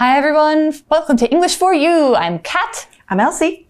Hi everyone, welcome to English for You. I'm Kat. I'm Elsie.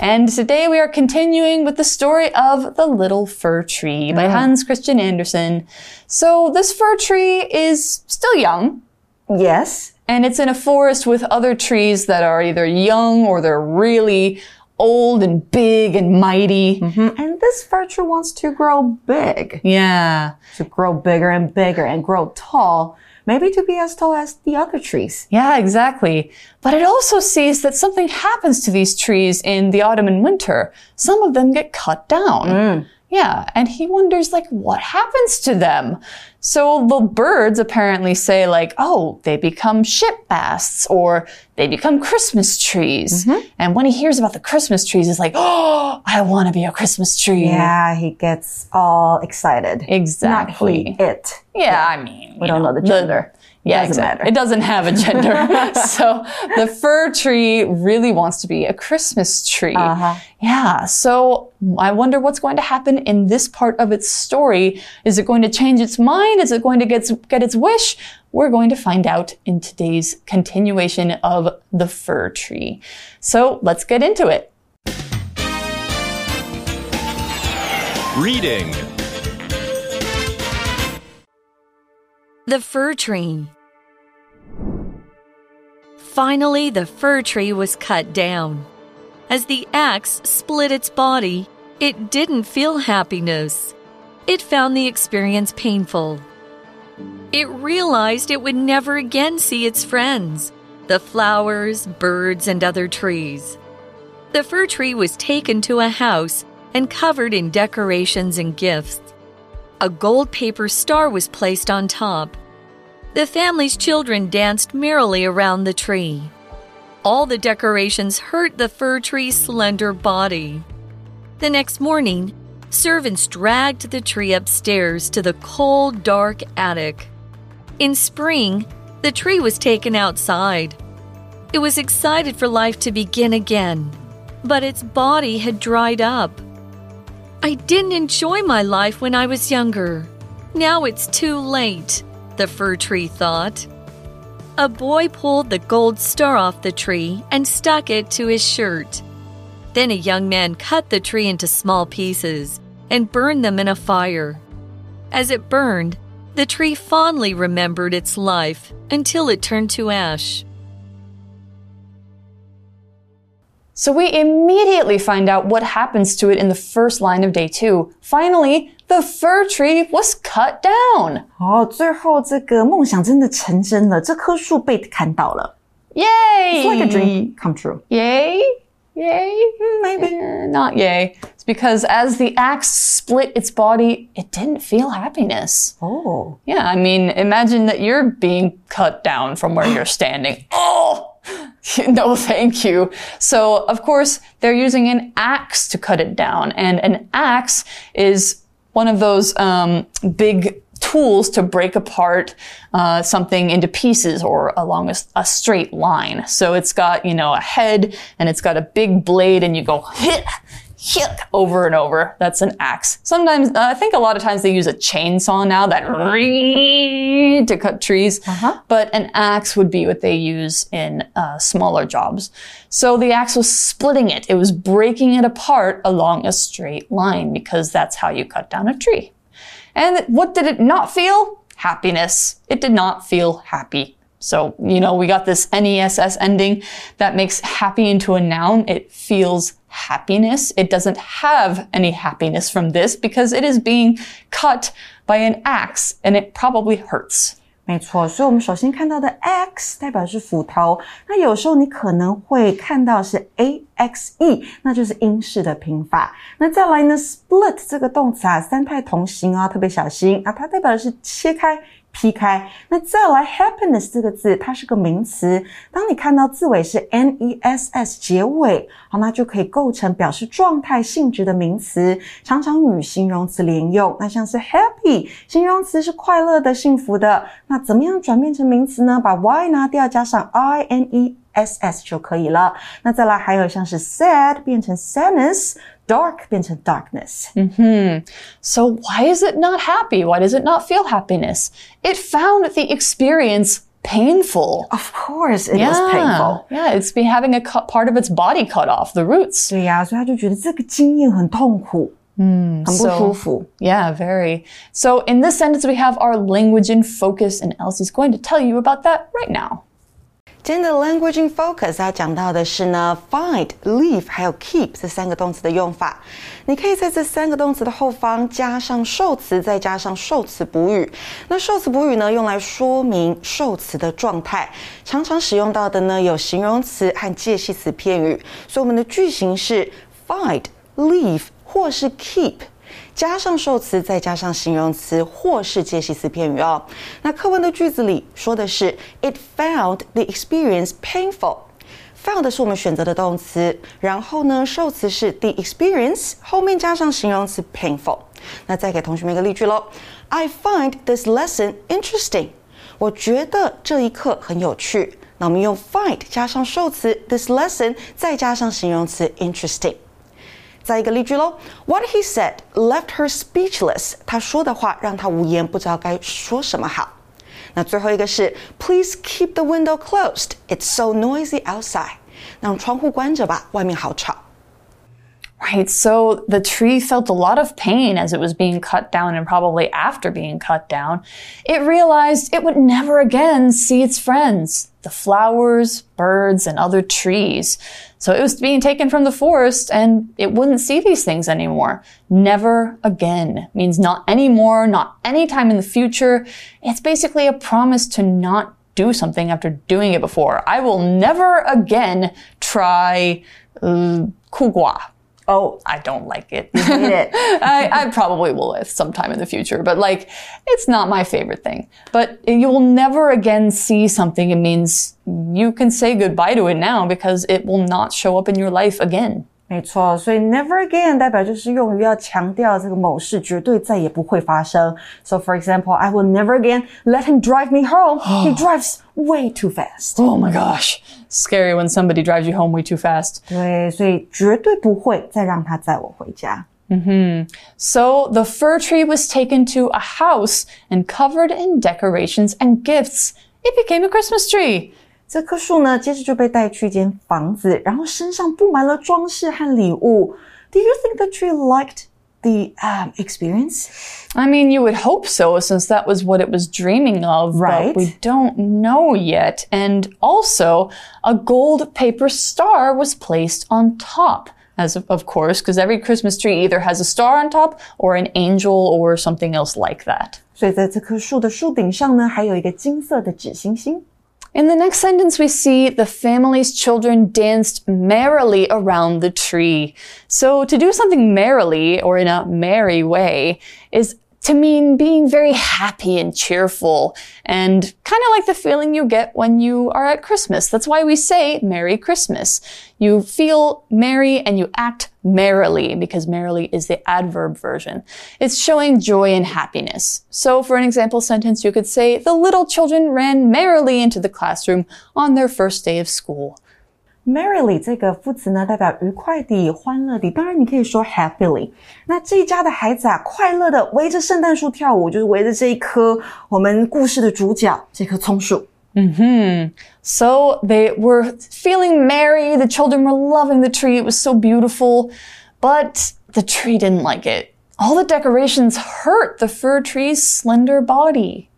And today we are continuing with the story of The Little Fir Tree by Hans Christian Andersen. So this fir tree is still young. Yes. And it's in a forest with other trees that are either young or they're really old and big and mighty. Mm-hmm. And this fir tree wants to grow big. Yeah. To grow bigger and bigger and grow tall. Maybe to be as tall as the other trees. Yeah, exactly. But it also sees that something happens to these trees in the autumn and winter. Some of them get cut down. Mm. Yeah, and he wonders like what happens to them. So the birds apparently say like, oh, they become ship masts or they become Christmas trees. Mm-hmm. And when he hears about the Christmas trees, he's like, oh, I want to be a Christmas tree. Yeah, he gets all excited. Exactly. Not he, it. Yeah, I mean, we don't know the gender. Yeah, doesn't exactly. matter. It doesn't have a gender. so the fir tree really wants to be a Christmas tree. Uh-huh. Yeah. So I wonder what's going to happen in this part of its story. Is it going to change its mind? Is it going to get, get its wish? We're going to find out in today's continuation of the fir tree. So let's get into it. Reading The fir tree. Finally, the fir tree was cut down. As the axe split its body, it didn't feel happiness. It found the experience painful. It realized it would never again see its friends the flowers, birds, and other trees. The fir tree was taken to a house and covered in decorations and gifts. A gold paper star was placed on top. The family's children danced merrily around the tree. All the decorations hurt the fir tree's slender body. The next morning, servants dragged the tree upstairs to the cold, dark attic. In spring, the tree was taken outside. It was excited for life to begin again, but its body had dried up. I didn't enjoy my life when I was younger. Now it's too late, the fir tree thought. A boy pulled the gold star off the tree and stuck it to his shirt. Then a young man cut the tree into small pieces and burned them in a fire. As it burned, the tree fondly remembered its life until it turned to ash. So we immediately find out what happens to it in the first line of day two. Finally, the fir tree was cut down. 哦，最后这个梦想真的成真了，这棵树被砍倒了。 Yay! It's like a dream come true. Yay? Yay? Maybe. Eh, not yay. It's because as the axe split its body, it didn't feel happiness. Oh. Yeah, I mean, imagine that you're being cut down from where you're standing. Oh! no, thank you. So, of course, they're using an axe to cut it down. And an axe is one of those um, big tools to break apart uh, something into pieces or along a, a, straight line. So it's got, you know, a head and it's got a big blade and you go hit, hit over and over. That's an axe. Sometimes, uh, I think a lot of times they use a chainsaw now that to cut trees. Uh-huh. But an axe would be what they use in uh, smaller jobs. So the axe was splitting it. It was breaking it apart along a straight line because that's how you cut down a tree. And what did it not feel? Happiness. It did not feel happy. So, you know, we got this NESS ending that makes happy into a noun. It feels happiness. It doesn't have any happiness from this because it is being cut by an axe and it probably hurts. 没错，所以我们首先看到的 x 代表是斧头，那有时候你可能会看到是 a x e，那就是英式的拼法。那再来呢，split 这个动词啊，三态同形啊，特别小心啊，它代表的是切开。 劈开，那再来 happiness 这个字，它是个名词。当你看到字尾是 n e s s 结尾，好，那就可以构成表示状态性质的名词，常常与形容词连用。那像是 happy，形容词是快乐的、幸福的。那怎么样转变成名词呢？把 y 拿掉，加上 i n e s s 就可以了。那再来还有像是 sad 变成 sadness。dark 变成 darkness. Hmm. So why is it not happy? Why does it not feel happiness? It found the experience painful. Of course, it was painful. Yeah, it's be having a cut, part of its body cut off, the roots. 对呀、所以他就觉得这个经验很痛苦，嗯，很不 so- 舒服。 Yeah, very. So in this sentence, we have our language in focus, and Elsie's going to tell you about that right now. 今天的 language in focus 要讲到的是呢，find、leave 还有 keep 这三个动词的用法。你可以在这三个动词的后方加上受词，再加上受词补语。那受词补语呢，用来说明受词的状态，常常使用到的呢有形容词和介系词片语。所以我们的句型是 find、leave 或是 keep。加上受词，再加上形容词或是介系词片语哦。那课文的句子里说的是 It found the experience painful。found 是我们选择的动词，然后呢，受词是 the experience，后面加上形容词 painful。那再给同学们一个例句喽：I find this lesson interesting。我觉得这一课很有趣。那我们用 find 加上受词 this lesson，再加上形容词 interesting。再一个例句喽，What he said left her speechless。他说的话让她无言，不知道该说什么好。那最后一个是，Please keep the window closed. It's so noisy outside. 让窗户关着吧，外面好吵。 Right, so the tree felt a lot of pain as it was being cut down and probably after being cut down. It realized it would never again see its friends, the flowers, birds, and other trees. So it was being taken from the forest and it wouldn't see these things anymore. Never again means not anymore, not anytime in the future. It's basically a promise to not do something after doing it before. I will never again try uh Oh, I don't like it. hate it. I, I probably will if sometime in the future, but like, it's not my favorite thing. But you will never again see something. It means you can say goodbye to it now because it will not show up in your life again. 没错，所以 never again 代表就是用于要强调这个某事绝对再也不会发生。So for example, I will never again let him drive me home. he drives way too fast. Oh my gosh. Scary when somebody drives you home way too fast. 对，所以绝对不会再让他载我回家。 So the fir tree was taken to a house and covered in decorations and gifts. It became a Christmas tree. 这棵树呢，接着就被带去一间房子，然后身上布满了装饰和礼物。Do you think the tree liked the um, experience? I mean, you would hope so, since that was what it was dreaming of, Right. but we don't know yet. And also, a gold paper star was placed on top. As of, of course, because every Christmas tree either has a star on top or an angel or something else like that. 所以在这棵树的树顶上呢，还有一个金色的纸星星。 In the next sentence, we see the family's children danced merrily around the tree. So, to do something merrily or in a merry way is to mean being very happy and cheerful and kind of like the feeling you get when you are at Christmas. That's why we say Merry Christmas. You feel merry and you act merrily because merrily is the adverb version. It's showing joy and happiness. So for an example sentence, you could say, the little children ran merrily into the classroom on their first day of school. Merrily 这个副词呢，代表愉快地、欢乐地。当然，你可以说 happily。那这一家的孩子啊，快乐的围着圣诞树跳舞，就是围着这一棵我们故事的主角这棵松树。 So they were feeling merry. The children were loving the tree. It was so beautiful. But the tree didn't like it. All the decorations hurt the fir tree's slender body.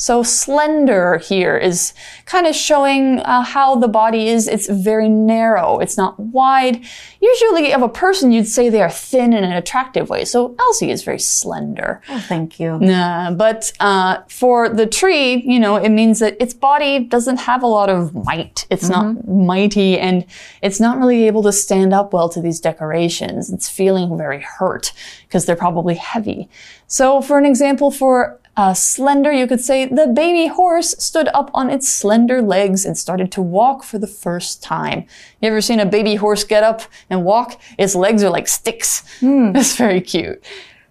So slender here is kind of showing uh, how the body is. It's very narrow. It's not wide. Usually of a person, you'd say they are thin in an attractive way. So Elsie is very slender. Oh, thank you. Uh, but uh, for the tree, you know, it means that its body doesn't have a lot of might. It's not mighty and it's not really able to stand up well to these decorations. It's feeling very hurt because they're probably heavy. So for an example, for uh, slender, you could say the baby horse stood up on its slender legs and started to walk for the first time. You ever seen a baby horse get up and walk? Its legs are like sticks. It's very cute.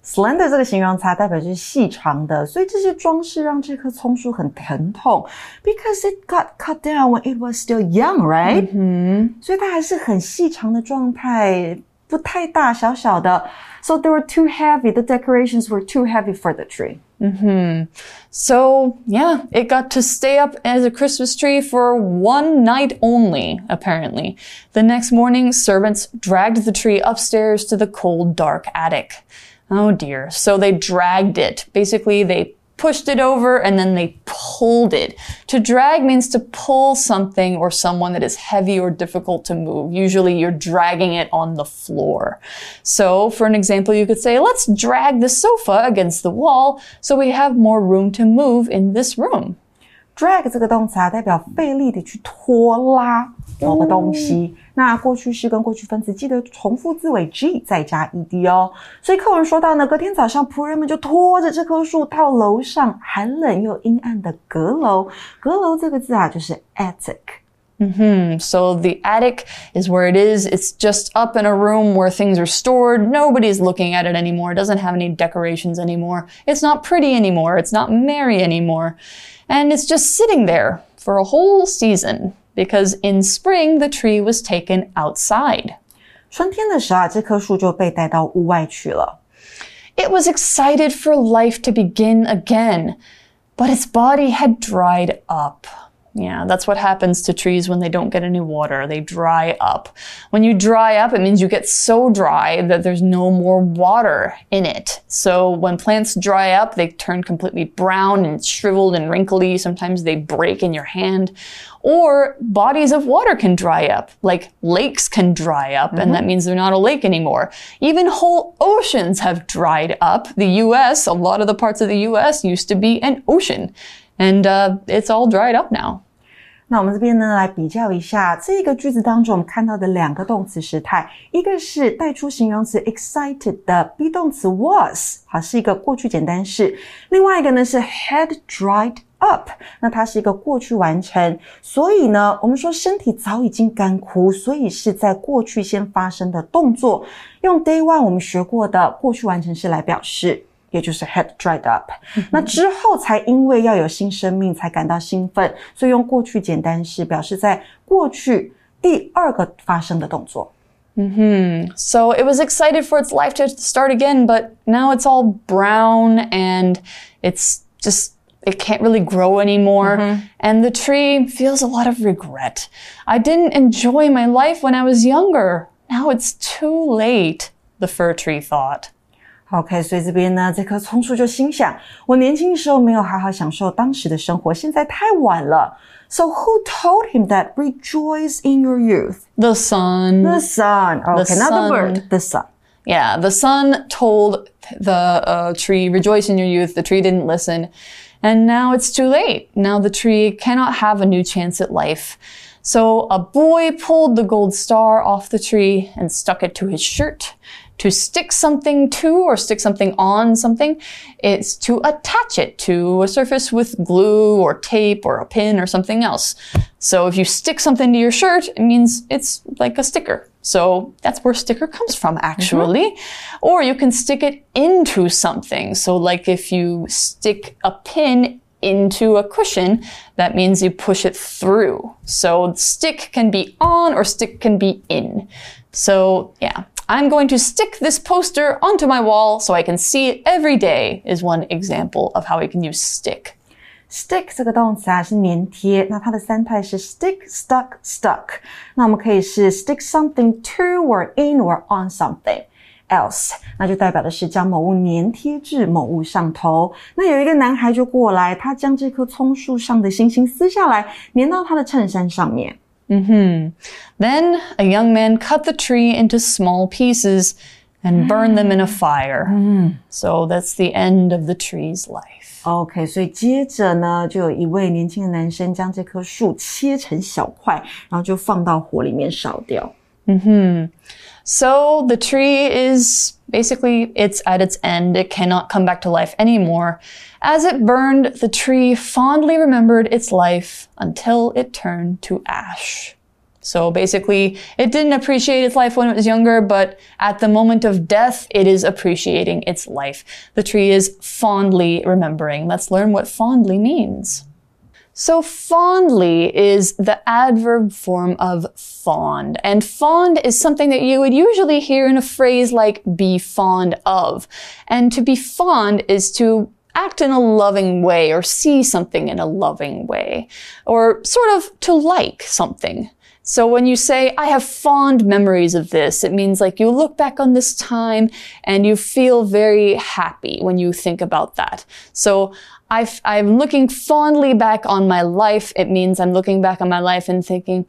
Slender 这个形容词啊代表就是细长的，所以这些装饰让这棵松树很疼痛，because it got cut down when it was still young, right？嗯，所以它还是很细长的状态，不太大，小小的。So they were too heavy. The decorations were too heavy for the tree. Mm-hmm. So, yeah, it got to stay up as a Christmas tree for one night only, apparently. The next morning, servants dragged the tree upstairs to the cold, dark attic. Oh dear. So they dragged it. Basically, they pushed it over and then they pulled it. To drag means to pull something or someone that is heavy or difficult to move. Usually you're dragging it on the floor. So for an example, you could say, let's drag the sofa against the wall so we have more room to move in this room. drag 这个动词啊，代表费力的去拖拉某个东西。 那过去式跟过去分词记得重复字尾 g 再加 ed 哦。所以课文说到呢，隔天早上仆人们就拖着这棵树到楼上寒冷又阴暗的阁楼。阁楼这个字啊，就是 attic。 Hmm. So the attic is where it is. It's just up in a room where things are stored. Nobody's looking at it anymore. It doesn't have any decorations anymore. It's not pretty anymore. It's not merry anymore. And it's just sitting there for a whole season because in spring the tree was taken outside. 春天的时候啊，这棵树就被带到屋外去了。 It was excited for life to begin again, but its body had dried up. Yeah, that's what happens to trees when they don't get any water. They dry up. When you dry up, it means you get so dry that there's no more water in it. So when plants dry up, they turn completely brown and shriveled and wrinkly. Sometimes they break in your hand. Or bodies of water can dry up, like lakes can dry up, and that mm-hmm. means they're not a lake anymore. Even whole oceans have dried up. The US, a lot of the parts of the US used to be an ocean, and it's all dried up now. 那我们这边呢，来比较一下这个句子当中我们看到的两个动词时态，一个是带出形容词 excited 的 be 动词 was，好是一个过去简单式；另外一个呢是 had dried up，那它是一个过去完成。所以呢，我们说身体早已经干枯，所以是在过去先发生的动作，用 day one 我们学过的过去完成式来表示。也就是 had dried up，、那之后才因为要有新生命才感到兴奋，所以用过去简单式表示在过去第二个发生的动作。 So it was excited for its life to start again, but now it's all brown and it's just, it can't really grow anymore. And the tree feels a lot of regret. I didn't enjoy my life when I was younger. Now it's too late, the fir tree thought. OK，所以这边呢，这棵松树就心想：我年轻的时候没有好好享受当时的生活，现在太晚了。So who told him that rejoice in your youth? The sun. The sun. Okay, not the sun. bird. The sun. Yeah, the sun told the uh, tree, rejoice in your youth. The tree didn't listen. And now it's too late. Now the tree cannot have a new chance at life. So a boy pulled the gold star off the tree and stuck it to his shirt. To stick something to or stick something on something is to attach it to a surface with glue or tape or a pin or something else. So if you stick something to your shirt, it means it's like a sticker. So that's where sticker comes from, actually. Mm-hmm. Or you can stick it into something. So like if you stick a pin into a cushion, that means you push it through. So stick can be on or stick can be in. So yeah, I'm going to stick this poster onto my wall so I can see it every day is one example of how we can use stick. Stick 这个动词啊是粘贴，那它的三态是 stick, stuck, stuck。那我们可以是 stick something to or in or on something else，那就代表的是将某物粘贴至某物上头。那有一个男孩就过来，他将这棵松树上的星星撕下来，粘到他的衬衫上面。 Then a young man cut the tree into small pieces and burned them in a fire. So that's the end of the tree's life. OK，所以接着呢，就有一位年轻的男生将这棵树切成小块，然后就放到火里面烧掉。 So the tree is basically it's at its end. It cannot come back to life anymore. As it burned, the tree fondly remembered its life until it turned to ash. So basically, it didn't appreciate its life when it was younger, but at the moment of death, it is appreciating its life. The tree is fondly remembering. Let's learn what fondly means. So fondly is the adverb form of fond. And fond is something that you would usually hear in a phrase like be fond of. And to be fond is to act in a loving way or see something in a loving way or sort of to like something. So when you say, I have fond memories of this, it means like you look back on this time and you feel very happy when you think about that. So i am looking fondly back on my life. It means I'm looking back on my life and thinking,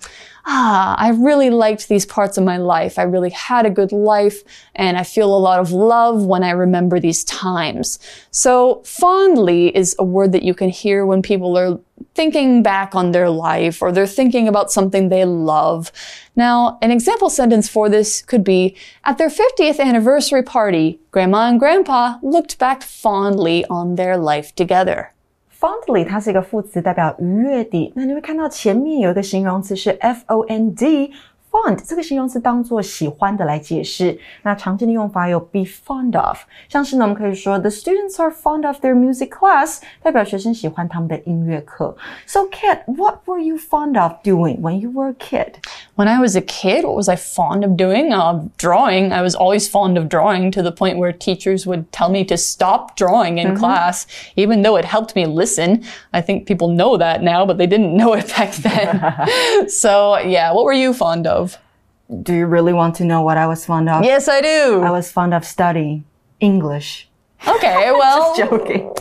ah, I really liked these parts of my life. I really had a good life and I feel a lot of love when I remember these times. So fondly is a word that you can hear when people are thinking back on their life or they're thinking about something they love. Now, an example sentence for this could be, at their 50th anniversary party, Grandma and Grandpa looked back fondly on their life together Fondly，它是一个副词，代表愉悦地。那你会看到前面有一个形容词是 f o n d，fond 这个形容词当做喜欢的来解释，那常见的用法有 be fond of，像是呢，我们可以说 the students are fond of their music class，代表学生喜欢他们的音乐课。So Kit, what were you fond of doing when you were a kid? When I was a kid, what was I fond of doing? Uh, drawing. I was always fond of drawing to the point where teachers would tell me to stop drawing in mm -hmm. class, even though it helped me listen. I think people know that now, but they didn't know it back then. so yeah, what were you fond of? Do you really want to know what I was fond of? Yes, I do. I was fond of studying English. Okay, well, just joking.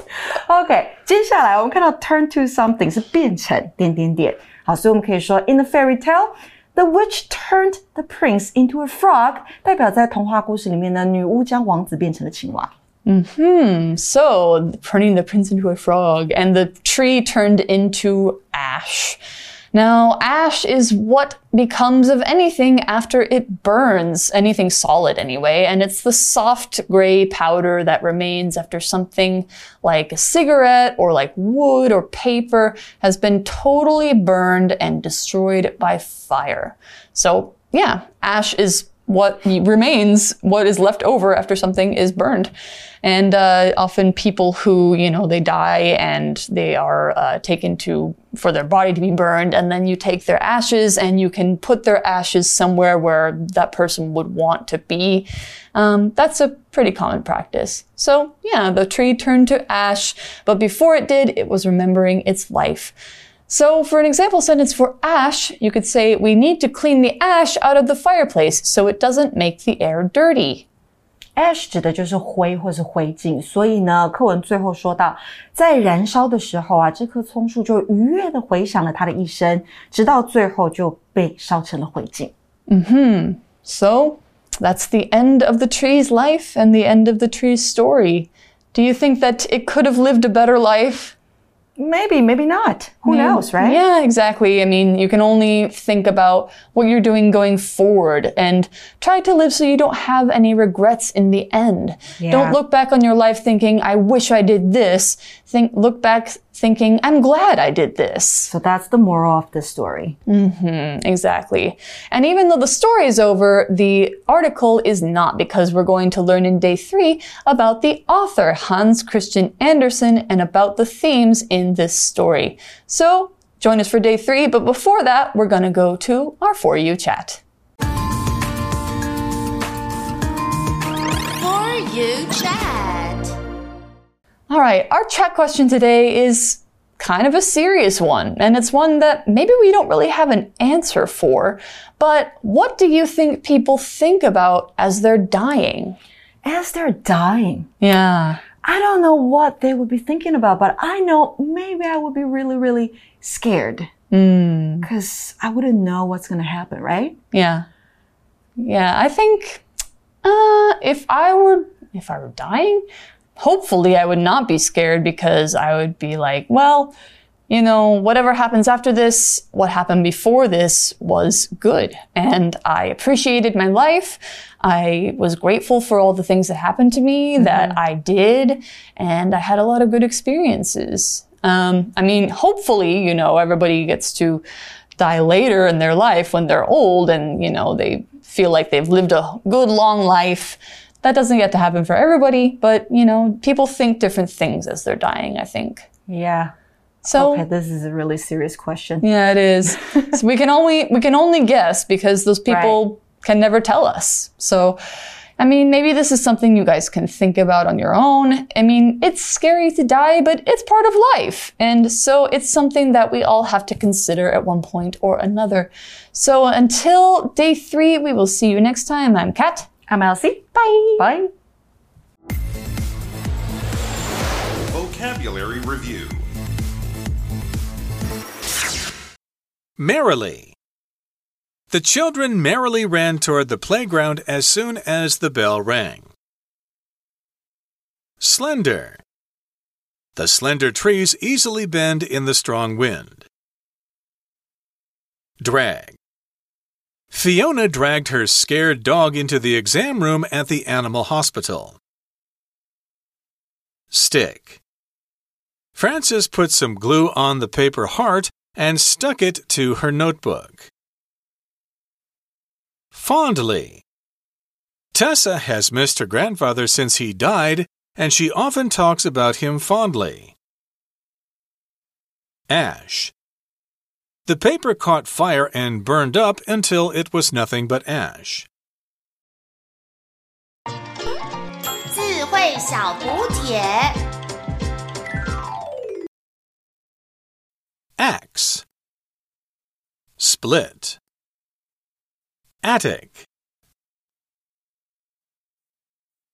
Okay，接下来我们看到 turn to something 是变成点点点。好，所以我们可以说 in the fairy tale。 The witch turned the prince into a frog，代表在童话故事里面呢，女巫将王子变成了青蛙。Hmm. So turning the prince into a frog, and the tree turned into ash. Now, ash is what becomes of anything after it burns, anything solid anyway, and it's the soft gray powder that remains after something like a cigarette or like wood or paper has been totally burned and destroyed by fire. So, yeah, ash is what remains, what is left over after something is burned. And uh, often people who, you know, they die and they are uh, taken to, for their body to be burned, and then you take their ashes and you can put their ashes somewhere where that person would want to be. Um, that's a pretty common practice. So, yeah, the tree turned to ash, but before it did, it was remembering its life. So for an example sentence for ash, you could say, we need to clean the ash out of the fireplace so it doesn't make the air dirty. Ash 指的就是灰或是灰烬，所以呢，课文最后说到，在燃烧的时候啊，这棵松树就愉悦的回想了他的一生，直到最后就被烧成了灰烬。嗯哼，So that's the end of the tree's life and the end of the tree's story. Do you think that it could have lived a better life? Maybe, maybe not. Who yeah. knows, right? Yeah, exactly. I mean, you can only think about what you're doing going forward and try to live so you don't have any regrets in the end. Yeah. Don't look back on your life thinking, I wish I did this. Think, look back thinking, I'm glad I did this. So that's the moral of the story. Mm-hmm, exactly. And even though the story is over, the article is not because we're going to learn in day three about the author, Hans Christian Andersen, and about the themes in this story. So join us for day three, but before that, we're going to go to our For You chat. For You chat. All right, our chat question today is kind of a serious one, and it's one that maybe we don't really have an answer for. But what do you think people think about as they're dying? As they're dying? Yeah. I don't know what they would be thinking about, but I know maybe I would be really, really scared. Because mm. I wouldn't know what's going to happen, right? Yeah. Yeah, I think uh, if I were if I were dying, hopefully I would not be scared because I would be like, well, you know, whatever happens after this, what happened before this was good. And I appreciated my life. I was grateful for all the things that happened to me mm-hmm. that I did. And I had a lot of good experiences. Um, I mean, hopefully, you know, everybody gets to die later in their life when they're old and, you know, they feel like they've lived a good long life that doesn't get to happen for everybody, but you know, people think different things as they're dying, I think. Yeah. So okay, this is a really serious question. Yeah, it is. so we can only we can only guess because those people right. can never tell us. So I mean, maybe this is something you guys can think about on your own. I mean, it's scary to die, but it's part of life. And so it's something that we all have to consider at one point or another. So until day three, we will see you next time. I'm Kat. I'm Elsie. Bye. Bye. Vocabulary Review Merrily. The children merrily ran toward the playground as soon as the bell rang. Slender. The slender trees easily bend in the strong wind. Drag. Fiona dragged her scared dog into the exam room at the animal hospital. Stick. Frances put some glue on the paper heart and stuck it to her notebook. Fondly. Tessa has missed her grandfather since he died, and she often talks about him fondly. Ash. The paper caught fire and burned up until it was nothing but ash. Axe. Split. Attic.